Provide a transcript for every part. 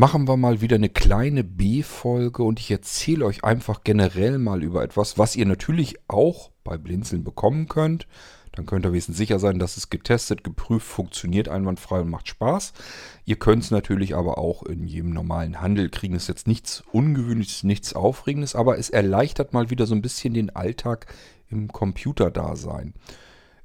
machen wir mal wieder eine kleine B-Folge und ich erzähle euch einfach generell mal über etwas, was ihr natürlich auch bei Blinzeln bekommen könnt. Dann könnt ihr wesentlich sicher sein, dass es getestet, geprüft, funktioniert einwandfrei und macht Spaß. Ihr könnt es natürlich aber auch in jedem normalen Handel kriegen. Es ist jetzt nichts Ungewöhnliches, nichts Aufregendes, aber es erleichtert mal wieder so ein bisschen den Alltag im Computerdasein.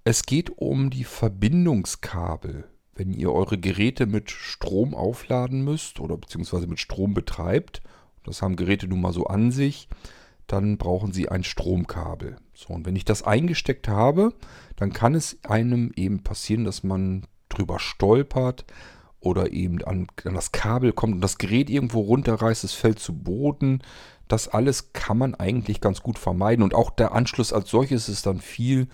Es geht um die Verbindungskabel. Wenn ihr eure Geräte mit Strom aufladen müsst oder beziehungsweise mit Strom betreibt, das haben Geräte nun mal so an sich, dann brauchen sie ein Stromkabel. So, und wenn ich das eingesteckt habe, dann kann es einem eben passieren, dass man drüber stolpert oder eben an, an das Kabel kommt und das Gerät irgendwo runterreißt, es fällt zu Boden. Das alles kann man eigentlich ganz gut vermeiden. Und auch der Anschluss als solches ist dann viel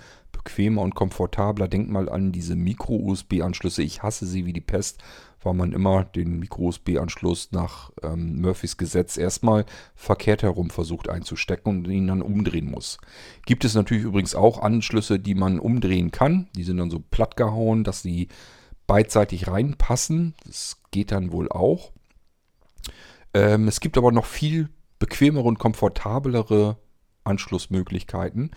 bequemer und komfortabler. Denkt mal an diese Micro-USB-Anschlüsse. Ich hasse sie wie die Pest, weil man immer den Micro-USB-Anschluss nach ähm, Murphys Gesetz erstmal verkehrt herum versucht einzustecken und ihn dann umdrehen muss. Gibt es natürlich übrigens auch Anschlüsse, die man umdrehen kann. Die sind dann so platt gehauen, dass sie beidseitig reinpassen. Das geht dann wohl auch. Ähm, es gibt aber noch viel bequemere und komfortablere Anschlussmöglichkeiten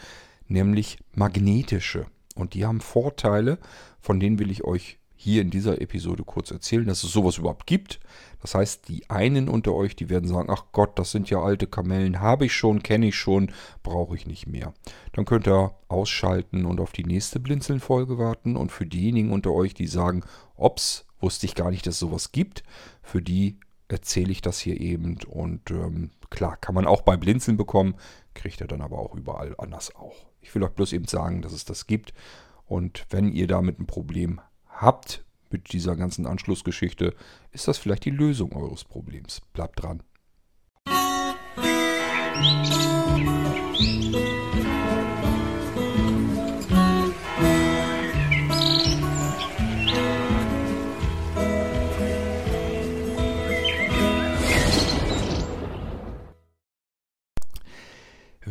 nämlich magnetische. Und die haben Vorteile, von denen will ich euch hier in dieser Episode kurz erzählen, dass es sowas überhaupt gibt. Das heißt, die einen unter euch, die werden sagen, ach Gott, das sind ja alte Kamellen, habe ich schon, kenne ich schon, brauche ich nicht mehr. Dann könnt ihr ausschalten und auf die nächste Blinzeln-Folge warten. Und für diejenigen unter euch, die sagen, ops, wusste ich gar nicht, dass es sowas gibt, für die erzähle ich das hier eben. Und ähm, klar, kann man auch bei Blinzeln bekommen, kriegt ihr dann aber auch überall anders auch. Ich will euch bloß eben sagen, dass es das gibt. Und wenn ihr damit ein Problem habt mit dieser ganzen Anschlussgeschichte, ist das vielleicht die Lösung eures Problems. Bleibt dran.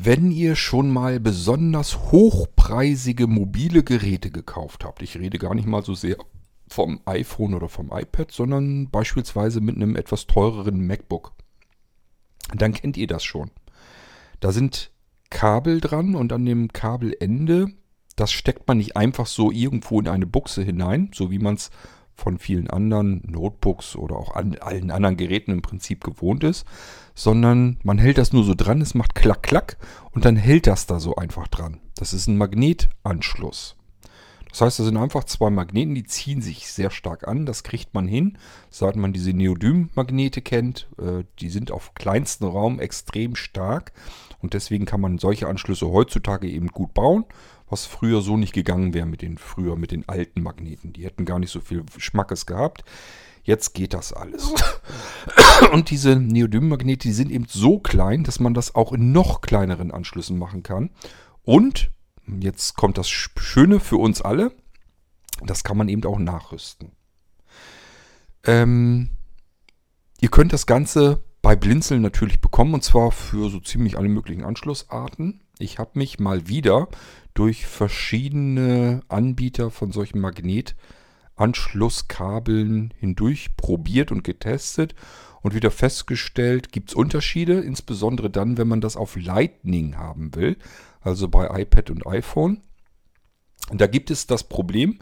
Wenn ihr schon mal besonders hochpreisige mobile Geräte gekauft habt, ich rede gar nicht mal so sehr vom iPhone oder vom iPad, sondern beispielsweise mit einem etwas teureren MacBook, dann kennt ihr das schon. Da sind Kabel dran und an dem Kabelende, das steckt man nicht einfach so irgendwo in eine Buchse hinein, so wie man es von vielen anderen Notebooks oder auch an allen anderen Geräten im Prinzip gewohnt ist, sondern man hält das nur so dran, es macht klack, klack und dann hält das da so einfach dran. Das ist ein Magnetanschluss. Das heißt, da sind einfach zwei Magneten, die ziehen sich sehr stark an. Das kriegt man hin, seit man diese Neodym-Magnete kennt. Äh, die sind auf kleinstem Raum extrem stark und deswegen kann man solche Anschlüsse heutzutage eben gut bauen was früher so nicht gegangen wäre mit den früher mit den alten Magneten. Die hätten gar nicht so viel Schmackes gehabt. Jetzt geht das alles. Und diese Neodym-Magnete, die sind eben so klein, dass man das auch in noch kleineren Anschlüssen machen kann. Und jetzt kommt das Schöne für uns alle, das kann man eben auch nachrüsten. Ähm, ihr könnt das Ganze bei Blinzeln natürlich bekommen und zwar für so ziemlich alle möglichen Anschlussarten. Ich habe mich mal wieder durch verschiedene Anbieter von solchen Magnetanschlusskabeln hindurch probiert und getestet und wieder festgestellt, gibt es Unterschiede, insbesondere dann, wenn man das auf Lightning haben will, also bei iPad und iPhone. Und da gibt es das Problem,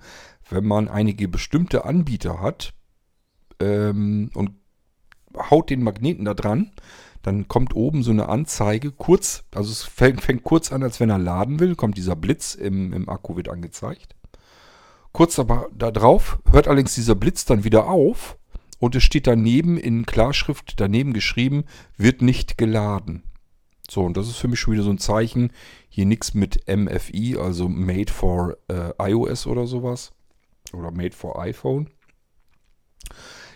wenn man einige bestimmte Anbieter hat ähm, und haut den Magneten da dran, dann kommt oben so eine Anzeige, kurz, also es fängt, fängt kurz an, als wenn er laden will, kommt dieser Blitz im, im Akku, wird angezeigt. Kurz aber darauf hört allerdings dieser Blitz dann wieder auf und es steht daneben in Klarschrift daneben geschrieben, wird nicht geladen. So, und das ist für mich schon wieder so ein Zeichen, hier nichts mit MFI, also Made for äh, iOS oder sowas. Oder Made for iPhone.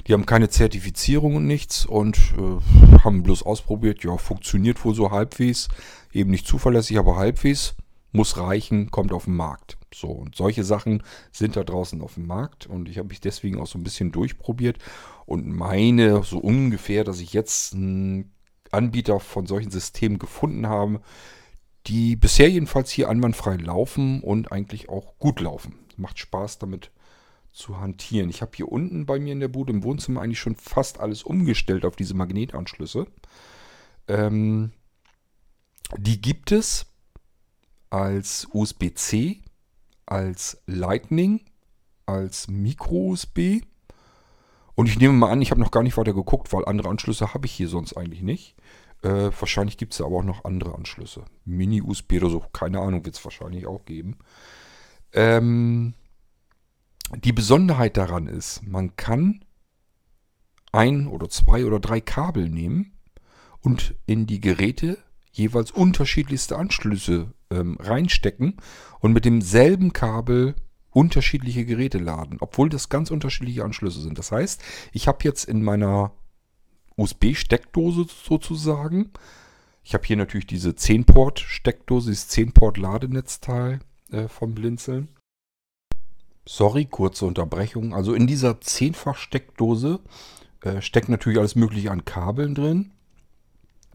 Die haben keine Zertifizierung und nichts und äh, haben bloß ausprobiert. Ja, funktioniert wohl so halbwegs. Eben nicht zuverlässig, aber halbwegs. Muss reichen, kommt auf den Markt. So, und solche Sachen sind da draußen auf dem Markt und ich habe mich deswegen auch so ein bisschen durchprobiert und meine so ungefähr, dass ich jetzt einen Anbieter von solchen Systemen gefunden habe, die bisher jedenfalls hier einwandfrei laufen und eigentlich auch gut laufen. Macht Spaß damit zu hantieren. Ich habe hier unten bei mir in der Bude im Wohnzimmer eigentlich schon fast alles umgestellt auf diese Magnetanschlüsse. Ähm, die gibt es als USB-C, als Lightning, als Micro-USB. Und ich nehme mal an, ich habe noch gar nicht weiter geguckt, weil andere Anschlüsse habe ich hier sonst eigentlich nicht. Äh, wahrscheinlich gibt es aber auch noch andere Anschlüsse. Mini-USB oder so, keine Ahnung, wird es wahrscheinlich auch geben. Ähm, die Besonderheit daran ist, man kann ein oder zwei oder drei Kabel nehmen und in die Geräte jeweils unterschiedlichste Anschlüsse ähm, reinstecken und mit demselben Kabel unterschiedliche Geräte laden, obwohl das ganz unterschiedliche Anschlüsse sind. Das heißt, ich habe jetzt in meiner USB-Steckdose sozusagen, ich habe hier natürlich diese 10-Port-Steckdose, dieses 10-Port-Ladenetzteil äh, vom Blinzeln. Sorry, kurze Unterbrechung. Also in dieser Zehnfach-Steckdose äh, steckt natürlich alles Mögliche an Kabeln drin.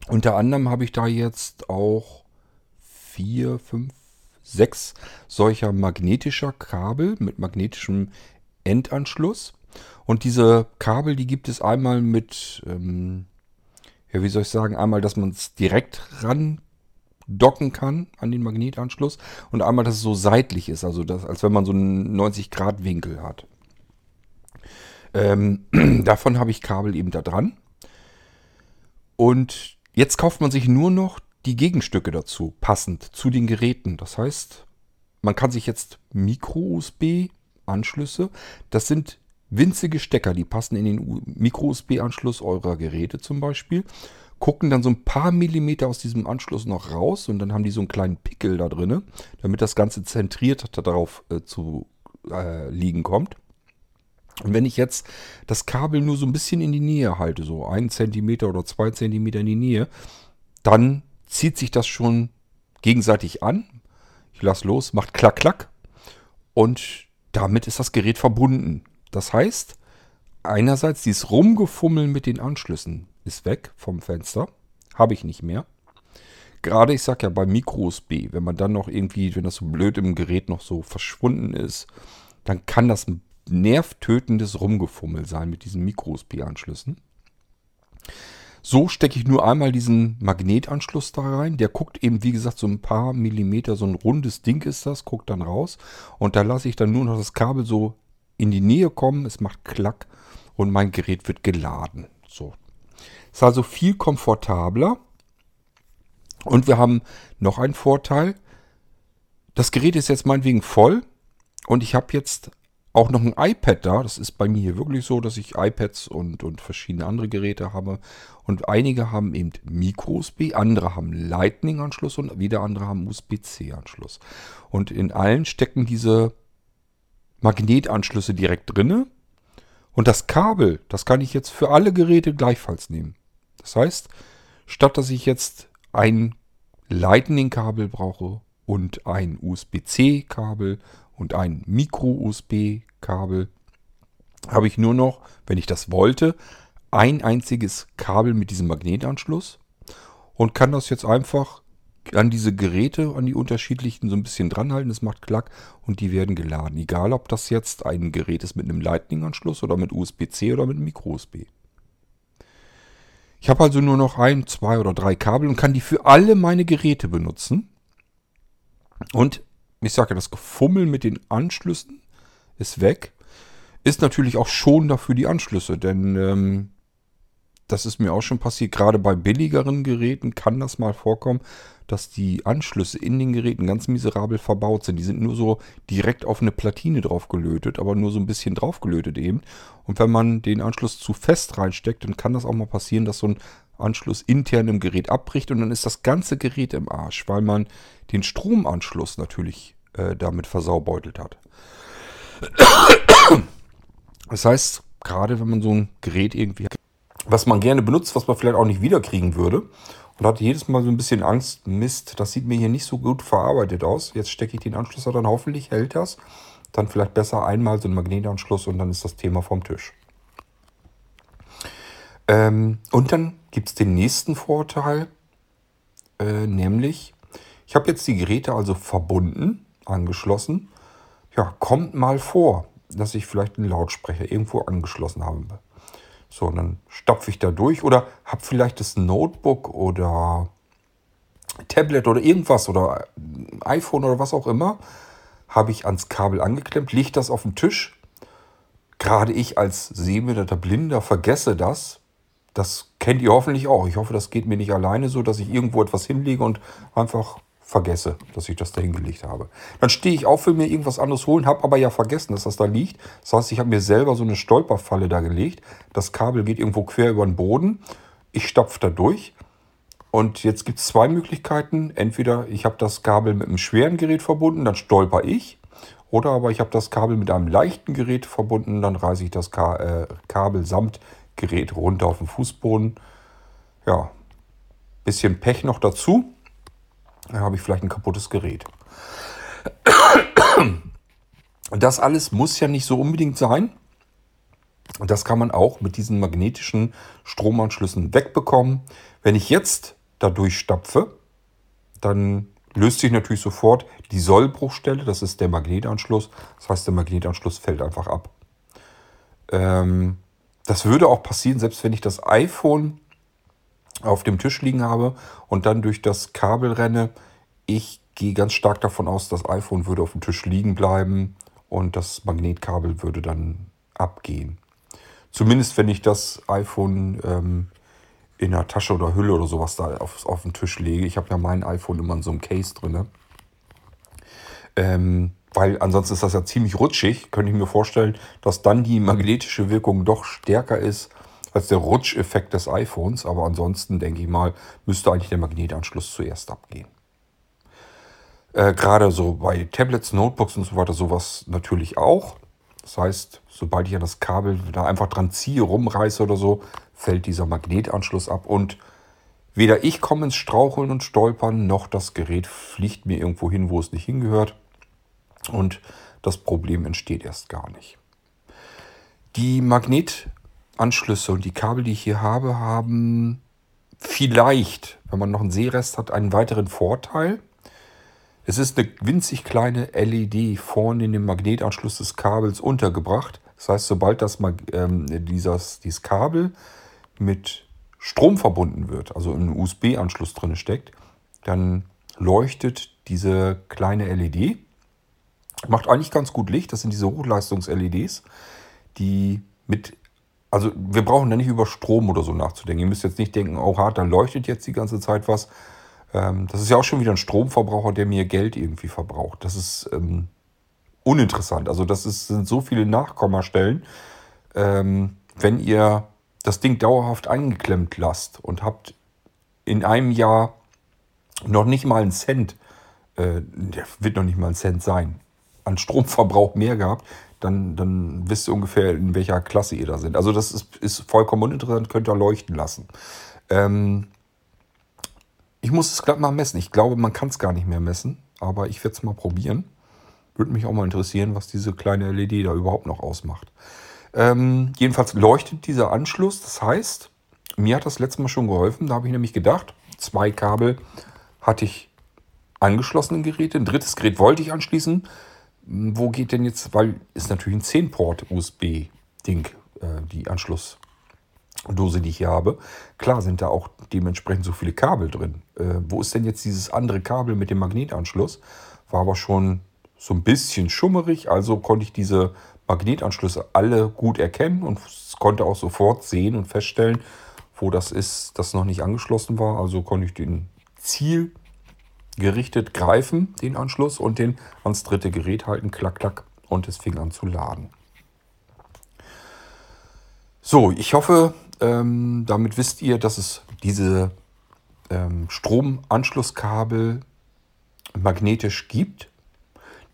Unter anderem habe ich da jetzt auch vier, fünf, sechs solcher magnetischer Kabel mit magnetischem Endanschluss. Und diese Kabel, die gibt es einmal mit, ähm, ja, wie soll ich sagen, einmal, dass man es direkt ran docken kann an den Magnetanschluss und einmal, dass es so seitlich ist, also das, als wenn man so einen 90-Grad-Winkel hat. Ähm, davon habe ich Kabel eben da dran. Und jetzt kauft man sich nur noch die Gegenstücke dazu, passend zu den Geräten. Das heißt, man kann sich jetzt Micro-USB-Anschlüsse, das sind winzige Stecker, die passen in den Micro-USB-Anschluss eurer Geräte zum Beispiel gucken dann so ein paar Millimeter aus diesem Anschluss noch raus und dann haben die so einen kleinen Pickel da drin, damit das Ganze zentriert darauf äh, zu äh, liegen kommt. Und wenn ich jetzt das Kabel nur so ein bisschen in die Nähe halte, so einen Zentimeter oder zwei Zentimeter in die Nähe, dann zieht sich das schon gegenseitig an. Ich lasse los, macht klack, klack. Und damit ist das Gerät verbunden. Das heißt, einerseits dieses Rumgefummeln mit den Anschlüssen ist weg vom Fenster. Habe ich nicht mehr. Gerade, ich sag ja, bei Micro-USB, wenn man dann noch irgendwie, wenn das so blöd im Gerät noch so verschwunden ist, dann kann das ein nervtötendes Rumgefummel sein mit diesen Micro-USB-Anschlüssen. So stecke ich nur einmal diesen Magnetanschluss da rein. Der guckt eben, wie gesagt, so ein paar Millimeter, so ein rundes Ding ist das, guckt dann raus. Und da lasse ich dann nur noch das Kabel so in die Nähe kommen. Es macht Klack und mein Gerät wird geladen. So, ist also viel komfortabler. Und wir haben noch einen Vorteil. Das Gerät ist jetzt meinetwegen voll und ich habe jetzt auch noch ein iPad da. Das ist bei mir hier wirklich so, dass ich iPads und, und verschiedene andere Geräte habe. Und einige haben eben Micro-USB, andere haben Lightning-Anschluss und wieder andere haben USB-C-Anschluss. Und in allen stecken diese Magnetanschlüsse direkt drinne. Und das Kabel, das kann ich jetzt für alle Geräte gleichfalls nehmen. Das heißt, statt dass ich jetzt ein Lightning-Kabel brauche und ein USB-C-Kabel und ein Micro-USB-Kabel, habe ich nur noch, wenn ich das wollte, ein einziges Kabel mit diesem Magnetanschluss und kann das jetzt einfach an diese Geräte, an die unterschiedlichen so ein bisschen dranhalten. Das macht Klack und die werden geladen. Egal, ob das jetzt ein Gerät ist mit einem Lightning-Anschluss oder mit USB-C oder mit Micro-USB. Ich habe also nur noch ein, zwei oder drei Kabel und kann die für alle meine Geräte benutzen. Und ich sage das Gefummel mit den Anschlüssen ist weg. Ist natürlich auch schon dafür die Anschlüsse, denn ähm, das ist mir auch schon passiert. Gerade bei billigeren Geräten kann das mal vorkommen, dass die Anschlüsse in den Geräten ganz miserabel verbaut sind. Die sind nur so direkt auf eine Platine drauf gelötet, aber nur so ein bisschen drauf gelötet eben. Und wenn man den Anschluss zu fest reinsteckt, dann kann das auch mal passieren, dass so ein Anschluss intern im Gerät abbricht und dann ist das ganze Gerät im Arsch, weil man den Stromanschluss natürlich äh, damit versaubeutelt hat. Das heißt, gerade wenn man so ein Gerät irgendwie hat, was man gerne benutzt, was man vielleicht auch nicht wiederkriegen würde, und hatte jedes Mal so ein bisschen Angst, Mist, das sieht mir hier nicht so gut verarbeitet aus. Jetzt stecke ich den Anschluss dann hoffentlich hält das. Dann vielleicht besser einmal so einen Magnetanschluss und dann ist das Thema vom Tisch. Ähm, und dann gibt es den nächsten Vorteil, äh, nämlich ich habe jetzt die Geräte also verbunden, angeschlossen. Ja, kommt mal vor. dass ich vielleicht einen Lautsprecher irgendwo angeschlossen habe. So, und dann stopfe ich da durch oder habe vielleicht das Notebook oder Tablet oder irgendwas oder iPhone oder was auch immer, habe ich ans Kabel angeklemmt, lege das auf den Tisch. Gerade ich als sehbehinderter Blinder vergesse das. Das kennt ihr hoffentlich auch. Ich hoffe, das geht mir nicht alleine so, dass ich irgendwo etwas hinlege und einfach vergesse, dass ich das da hingelegt habe. Dann stehe ich auf, will mir irgendwas anderes holen, habe aber ja vergessen, dass das da liegt. Das heißt, ich habe mir selber so eine Stolperfalle da gelegt. Das Kabel geht irgendwo quer über den Boden. Ich stapfe da durch. Und jetzt gibt es zwei Möglichkeiten. Entweder ich habe das Kabel mit einem schweren Gerät verbunden, dann stolper ich. Oder aber ich habe das Kabel mit einem leichten Gerät verbunden, dann reiße ich das Ka äh, Kabel samt Gerät runter auf den Fußboden. Ja, bisschen Pech noch dazu. Dann habe ich vielleicht ein kaputtes Gerät. Das alles muss ja nicht so unbedingt sein. Und das kann man auch mit diesen magnetischen Stromanschlüssen wegbekommen. Wenn ich jetzt da durchstapfe, dann löst sich natürlich sofort die Sollbruchstelle, das ist der Magnetanschluss. Das heißt, der Magnetanschluss fällt einfach ab. Ähm, das würde auch passieren, selbst wenn ich das iPhone auf dem Tisch liegen habe und dann durch das Kabel renne. Ich gehe ganz stark davon aus, das iPhone würde auf dem Tisch liegen bleiben und das Magnetkabel würde dann abgehen. Zumindest wenn ich das iPhone ähm, in einer Tasche oder Hülle oder sowas da auf, auf den Tisch lege. Ich habe ja mein iPhone immer in so einem Case drin. Ähm, weil ansonsten ist das ja ziemlich rutschig. Könnte ich mir vorstellen, dass dann die magnetische Wirkung doch stärker ist als der Rutscheffekt des iPhones. Aber ansonsten denke ich mal, müsste eigentlich der Magnetanschluss zuerst abgehen. Äh, Gerade so bei Tablets, Notebooks und so weiter, sowas natürlich auch. Das heißt, sobald ich an das Kabel da einfach dran ziehe, rumreiße oder so, fällt dieser Magnetanschluss ab und weder ich komme ins Straucheln und Stolpern, noch das Gerät fliegt mir irgendwo hin, wo es nicht hingehört. Und das Problem entsteht erst gar nicht. Die Magnetanschlüsse und die Kabel, die ich hier habe, haben vielleicht, wenn man noch einen Seerest hat, einen weiteren Vorteil. Es ist eine winzig kleine LED vorne in dem Magnetanschluss des Kabels untergebracht. Das heißt, sobald das, ähm, dieses, dieses Kabel mit Strom verbunden wird, also ein USB-Anschluss drin steckt, dann leuchtet diese kleine LED. Macht eigentlich ganz gut Licht. Das sind diese Hochleistungs-LEDs, die mit also wir brauchen da nicht über Strom oder so nachzudenken. Ihr müsst jetzt nicht denken, oh hart, da leuchtet jetzt die ganze Zeit was. Ähm, das ist ja auch schon wieder ein Stromverbraucher, der mir Geld irgendwie verbraucht. Das ist ähm, uninteressant. Also das ist, sind so viele Nachkommastellen. Ähm, wenn ihr das Ding dauerhaft eingeklemmt lasst und habt in einem Jahr noch nicht mal einen Cent, äh, wird noch nicht mal ein Cent sein, an Stromverbrauch mehr gehabt, dann, dann wisst ihr ungefähr, in welcher Klasse ihr da seid. Also das ist, ist vollkommen uninteressant, könnt ihr leuchten lassen. Ähm, ich muss es gerade mal messen. Ich glaube, man kann es gar nicht mehr messen, aber ich werde es mal probieren. Würde mich auch mal interessieren, was diese kleine LED da überhaupt noch ausmacht. Ähm, jedenfalls leuchtet dieser Anschluss. Das heißt, mir hat das letzte Mal schon geholfen. Da habe ich nämlich gedacht, zwei Kabel hatte ich angeschlossene Geräte. Ein drittes Gerät wollte ich anschließen. Hm, wo geht denn jetzt, weil ist natürlich ein 10-Port-USB-Ding, äh, die Anschlussdose, die ich hier habe. Klar sind da auch dementsprechend so viele Kabel drin. Äh, wo ist denn jetzt dieses andere Kabel mit dem Magnetanschluss? War aber schon so ein bisschen schummerig, also konnte ich diese Magnetanschlüsse alle gut erkennen und konnte auch sofort sehen und feststellen, wo das ist, das noch nicht angeschlossen war. Also konnte ich den Ziel gerichtet greifen, den Anschluss, und den ans dritte Gerät halten, klack, klack, und es fing an zu laden. So, ich hoffe, ähm, damit wisst ihr, dass es diese ähm, Stromanschlusskabel magnetisch gibt.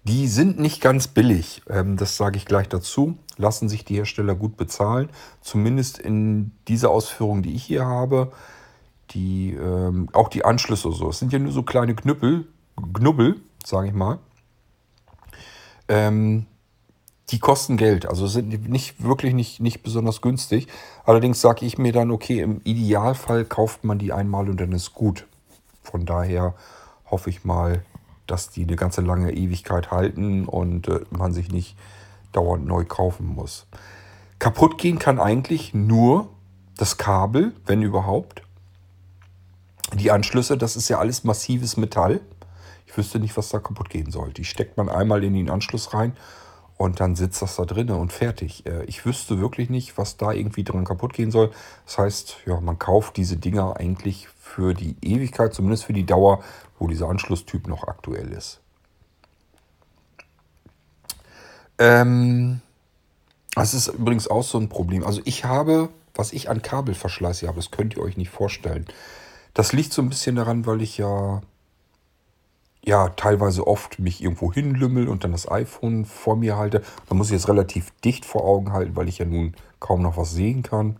Die sind nicht ganz billig, ähm, das sage ich gleich dazu. Lassen sich die Hersteller gut bezahlen. Zumindest in dieser Ausführung, die ich hier habe. Die, ähm, auch die Anschlüsse so. Es sind ja nur so kleine Knüppel, Knubbel, sage ich mal. Ähm, die kosten Geld, also sind nicht wirklich nicht, nicht besonders günstig. Allerdings sage ich mir dann, okay, im Idealfall kauft man die einmal und dann ist gut. Von daher hoffe ich mal, dass die eine ganze lange Ewigkeit halten und äh, man sich nicht dauernd neu kaufen muss. Kaputt gehen kann eigentlich nur das Kabel, wenn überhaupt. Die Anschlüsse, das ist ja alles massives Metall. Ich wüsste nicht, was da kaputt gehen soll. Die steckt man einmal in den Anschluss rein und dann sitzt das da drinnen und fertig. Äh, ich wüsste wirklich nicht, was da irgendwie dran kaputt gehen soll. Das heißt, ja, man kauft diese Dinger eigentlich für die Ewigkeit, zumindest für die Dauer, wo dieser Anschlusstyp noch aktuell ist. Ähm, das ist übrigens auch so ein Problem. Also ich habe, was ich an Kabelverschleiß habe, das könnt ihr euch nicht vorstellen. Das liegt so ein bisschen daran, weil ich ja ja teilweise oft mich irgendwo hinlümmel und dann das iPhone vor mir halte. Da muss ich es relativ dicht vor Augen halten, weil ich ja nun kaum noch was sehen kann.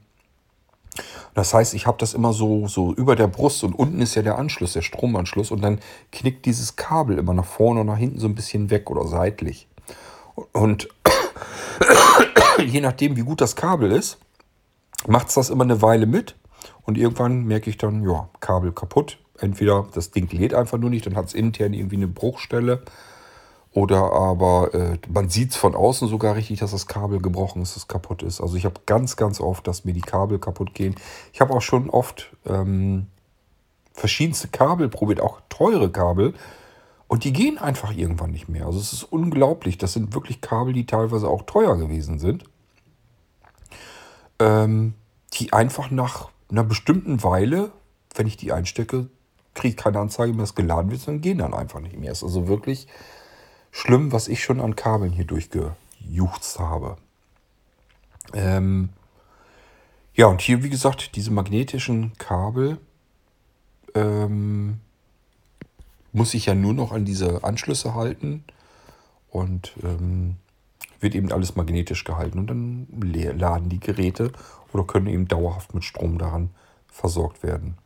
Das heißt, ich habe das immer so, so über der Brust und unten ist ja der Anschluss, der Stromanschluss und dann knickt dieses Kabel immer nach vorne und nach hinten so ein bisschen weg oder seitlich. Und je nachdem, wie gut das Kabel ist, macht es das immer eine Weile mit und irgendwann merke ich dann, ja, Kabel kaputt. Entweder das Ding lädt einfach nur nicht, dann hat es intern irgendwie eine Bruchstelle. Oder aber äh, man sieht es von außen sogar richtig, dass das Kabel gebrochen ist, dass es kaputt ist. Also ich habe ganz, ganz oft, dass mir die Kabel kaputt gehen. Ich habe auch schon oft ähm, verschiedenste Kabel probiert, auch teure Kabel. Und die gehen einfach irgendwann nicht mehr. Also es ist unglaublich. Das sind wirklich Kabel, die teilweise auch teuer gewesen sind. Ähm, die einfach nach einer bestimmten Weile, wenn ich die einstecke, kriege ich keine Anzeige mehr, dass geladen wird, sondern gehen dann einfach nicht mehr. Es ist also wirklich schlimm, was ich schon an Kabeln hier durchgejuchzt habe. Ähm ja, und hier, wie gesagt, diese magnetischen Kabel ähm, muss ich ja nur noch an diese Anschlüsse halten und ähm, wird eben alles magnetisch gehalten und dann laden die Geräte oder können eben dauerhaft mit Strom daran versorgt werden.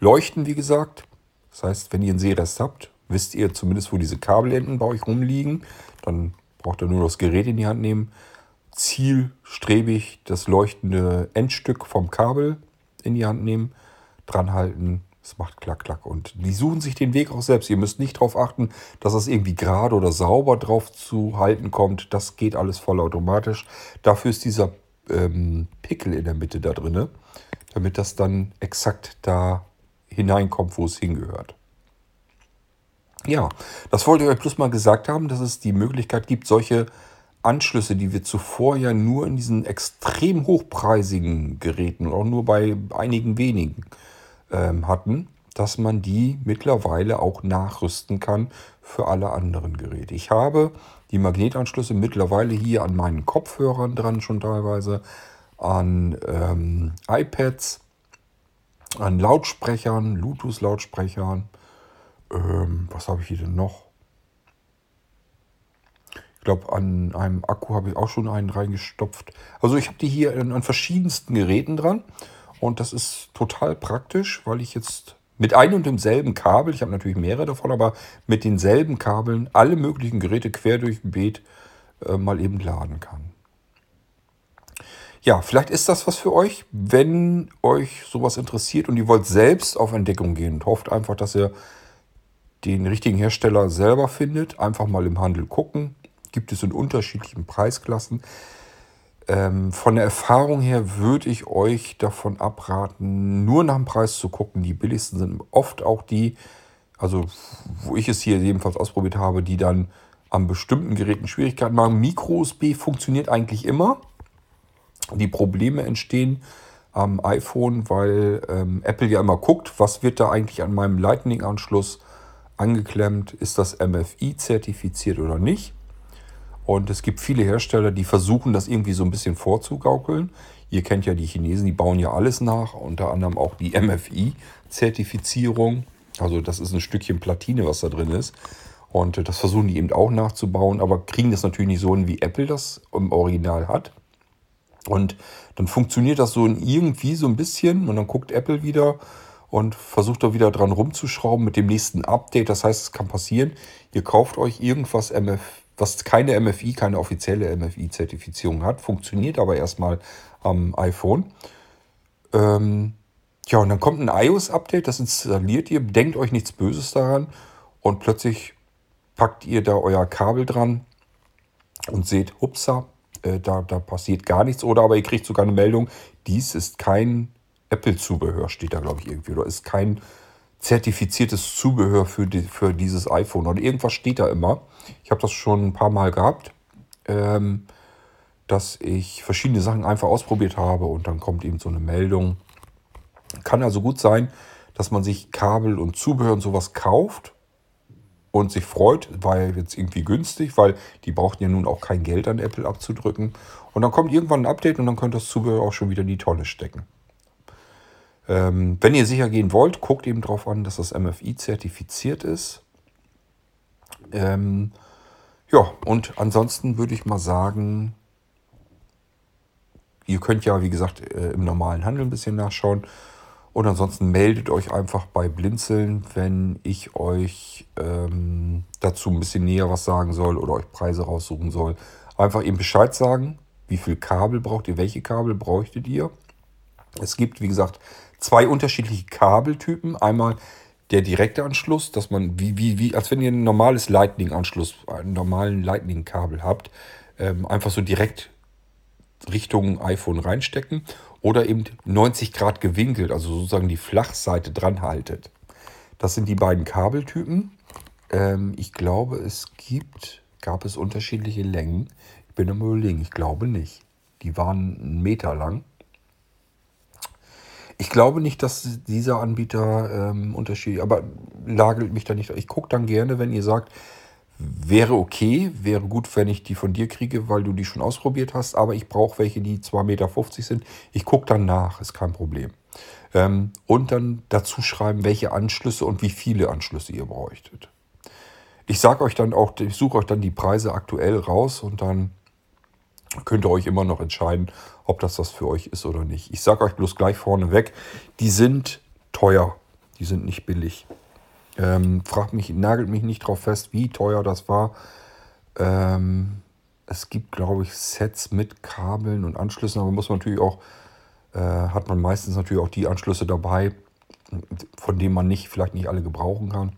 Leuchten, wie gesagt, das heißt, wenn ihr einen Sehrest habt, wisst ihr zumindest, wo diese Kabelenden bei euch rumliegen. Dann braucht ihr nur das Gerät in die Hand nehmen. Zielstrebig das leuchtende Endstück vom Kabel in die Hand nehmen, dran halten. Es macht klack, klack. Und die suchen sich den Weg auch selbst. Ihr müsst nicht darauf achten, dass es irgendwie gerade oder sauber drauf zu halten kommt. Das geht alles vollautomatisch. Dafür ist dieser ähm, Pickel in der Mitte da drin, damit das dann exakt da hineinkommt, wo es hingehört. Ja, das wollte ich euch bloß mal gesagt haben, dass es die Möglichkeit gibt, solche Anschlüsse, die wir zuvor ja nur in diesen extrem hochpreisigen Geräten und auch nur bei einigen wenigen ähm, hatten, dass man die mittlerweile auch nachrüsten kann für alle anderen Geräte. Ich habe die Magnetanschlüsse mittlerweile hier an meinen Kopfhörern dran schon teilweise, an ähm, iPads, an Lautsprechern, Bluetooth-Lautsprechern. Ähm, was habe ich hier denn noch? Ich glaube, an einem Akku habe ich auch schon einen reingestopft. Also ich habe die hier an, an verschiedensten Geräten dran. Und das ist total praktisch, weil ich jetzt mit einem und demselben Kabel, ich habe natürlich mehrere davon, aber mit denselben Kabeln alle möglichen Geräte quer durch ein Beet äh, mal eben laden kann. Ja, vielleicht ist das was für euch, wenn euch sowas interessiert und ihr wollt selbst auf Entdeckung gehen und hofft einfach, dass ihr den richtigen Hersteller selber findet. Einfach mal im Handel gucken. Gibt es in unterschiedlichen Preisklassen. Ähm, von der Erfahrung her würde ich euch davon abraten, nur nach dem Preis zu gucken. Die billigsten sind oft auch die, also wo ich es hier jedenfalls ausprobiert habe, die dann an bestimmten Geräten Schwierigkeiten machen. Micro-USB funktioniert eigentlich immer. Die Probleme entstehen am iPhone, weil ähm, Apple ja immer guckt, was wird da eigentlich an meinem Lightning-Anschluss angeklemmt, ist das MFI zertifiziert oder nicht. Und es gibt viele Hersteller, die versuchen das irgendwie so ein bisschen vorzugaukeln. Ihr kennt ja die Chinesen, die bauen ja alles nach, unter anderem auch die MFI-Zertifizierung. Also das ist ein Stückchen Platine, was da drin ist. Und das versuchen die eben auch nachzubauen, aber kriegen das natürlich nicht so hin, wie Apple das im Original hat. Und dann funktioniert das so irgendwie so ein bisschen und dann guckt Apple wieder und versucht da wieder dran rumzuschrauben mit dem nächsten Update. Das heißt, es kann passieren, ihr kauft euch irgendwas MF, was keine MFI, keine offizielle MFI-Zertifizierung hat, funktioniert aber erstmal am iPhone. Ähm, ja, und dann kommt ein iOS-Update, das installiert ihr, denkt euch nichts Böses daran und plötzlich packt ihr da euer Kabel dran und seht, hupsa, äh, da, da passiert gar nichts. Oder aber ihr kriegt sogar eine Meldung, dies ist kein Apple-Zubehör, steht da, glaube ich, irgendwie. Oder ist kein zertifiziertes Zubehör für, die, für dieses iPhone. Oder irgendwas steht da immer. Ich habe das schon ein paar Mal gehabt, ähm, dass ich verschiedene Sachen einfach ausprobiert habe und dann kommt eben so eine Meldung. Kann also gut sein, dass man sich Kabel und Zubehör und sowas kauft und sich freut, weil jetzt irgendwie günstig, weil die brauchten ja nun auch kein Geld an Apple abzudrücken. Und dann kommt irgendwann ein Update und dann könnt das Zubehör auch schon wieder in die Tonne stecken. Ähm, wenn ihr sicher gehen wollt, guckt eben darauf an, dass das MFI zertifiziert ist. Ähm, ja, und ansonsten würde ich mal sagen, ihr könnt ja, wie gesagt, äh, im normalen Handel ein bisschen nachschauen. Und ansonsten meldet euch einfach bei Blinzeln, wenn ich euch ähm, dazu ein bisschen näher was sagen soll oder euch Preise raussuchen soll. Einfach eben Bescheid sagen, wie viel Kabel braucht ihr, welche Kabel bräuchtet ihr. Es gibt, wie gesagt, zwei unterschiedliche Kabeltypen. Einmal der direkte Anschluss, dass man, wie, wie, wie, als wenn ihr ein normales Lightning-Anschluss, einen normalen Lightning-Kabel habt, ähm, einfach so direkt Richtung iPhone reinstecken oder eben 90 Grad gewinkelt, also sozusagen die Flachseite dran haltet. Das sind die beiden Kabeltypen. Ähm, ich glaube, es gibt, gab es unterschiedliche Längen. Ich bin am überlegen, ich glaube nicht. Die waren einen Meter lang. Ich glaube nicht, dass dieser Anbieter ähm, Unterschied, aber lagelt mich da nicht. Ich gucke dann gerne, wenn ihr sagt, wäre okay, wäre gut, wenn ich die von dir kriege, weil du die schon ausprobiert hast, aber ich brauche welche, die 2,50 Meter sind. Ich gucke dann nach, ist kein Problem. Ähm, und dann dazu schreiben, welche Anschlüsse und wie viele Anschlüsse ihr bräuchtet. Ich sage euch dann auch, ich suche euch dann die Preise aktuell raus und dann könnt ihr euch immer noch entscheiden, ob das was für euch ist oder nicht. Ich sage euch bloß gleich vorneweg, die sind teuer, die sind nicht billig. Ähm, fragt mich, nagelt mich nicht drauf fest, wie teuer das war. Ähm, es gibt, glaube ich, Sets mit Kabeln und Anschlüssen, aber muss man natürlich auch, äh, hat man meistens natürlich auch die Anschlüsse dabei, von denen man nicht, vielleicht nicht alle gebrauchen kann.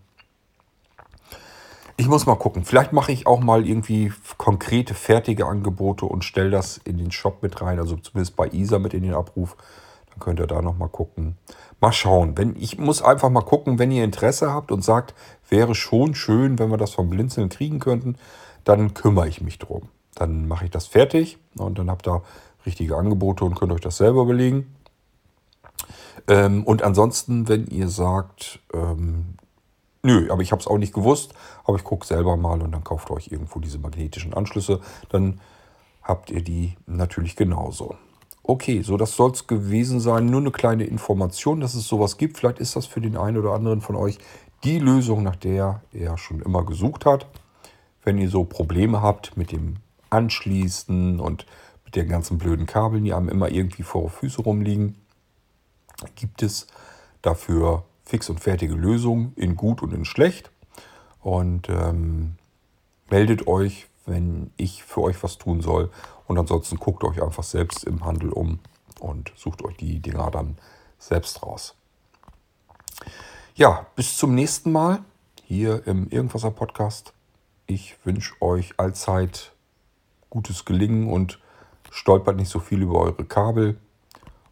Ich muss mal gucken. Vielleicht mache ich auch mal irgendwie konkrete, fertige Angebote und stelle das in den Shop mit rein, also zumindest bei ISA mit in den Abruf. Dann könnt ihr da nochmal gucken. Mal schauen. Wenn, ich muss einfach mal gucken, wenn ihr Interesse habt und sagt, wäre schon schön, wenn wir das vom Blinzeln kriegen könnten, dann kümmere ich mich drum. Dann mache ich das fertig und dann habt ihr richtige Angebote und könnt euch das selber überlegen. Ähm, und ansonsten, wenn ihr sagt, ähm, Nö, aber ich habe es auch nicht gewusst. Aber ich gucke selber mal und dann kauft euch irgendwo diese magnetischen Anschlüsse. Dann habt ihr die natürlich genauso. Okay, so das soll es gewesen sein. Nur eine kleine Information, dass es sowas gibt. Vielleicht ist das für den einen oder anderen von euch die Lösung, nach der er schon immer gesucht hat. Wenn ihr so Probleme habt mit dem Anschließen und mit den ganzen blöden Kabeln, die haben immer irgendwie vor Füße rumliegen, gibt es dafür fix und fertige Lösung in gut und in schlecht. Und ähm, meldet euch, wenn ich für euch was tun soll. Und ansonsten guckt euch einfach selbst im Handel um und sucht euch die Dinger dann selbst raus. Ja, bis zum nächsten Mal hier im Irgendwaser Podcast. Ich wünsche euch allzeit gutes Gelingen und stolpert nicht so viel über eure Kabel.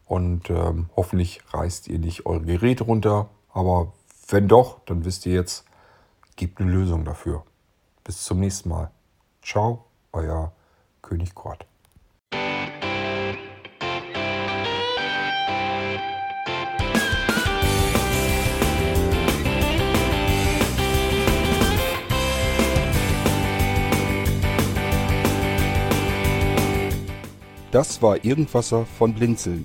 Und ähm, hoffentlich reißt ihr nicht eure Geräte runter aber wenn doch, dann wisst ihr jetzt, gibt eine Lösung dafür. Bis zum nächsten Mal. Ciao, euer König Kurt. Das war Irgendwasser von Blinzeln.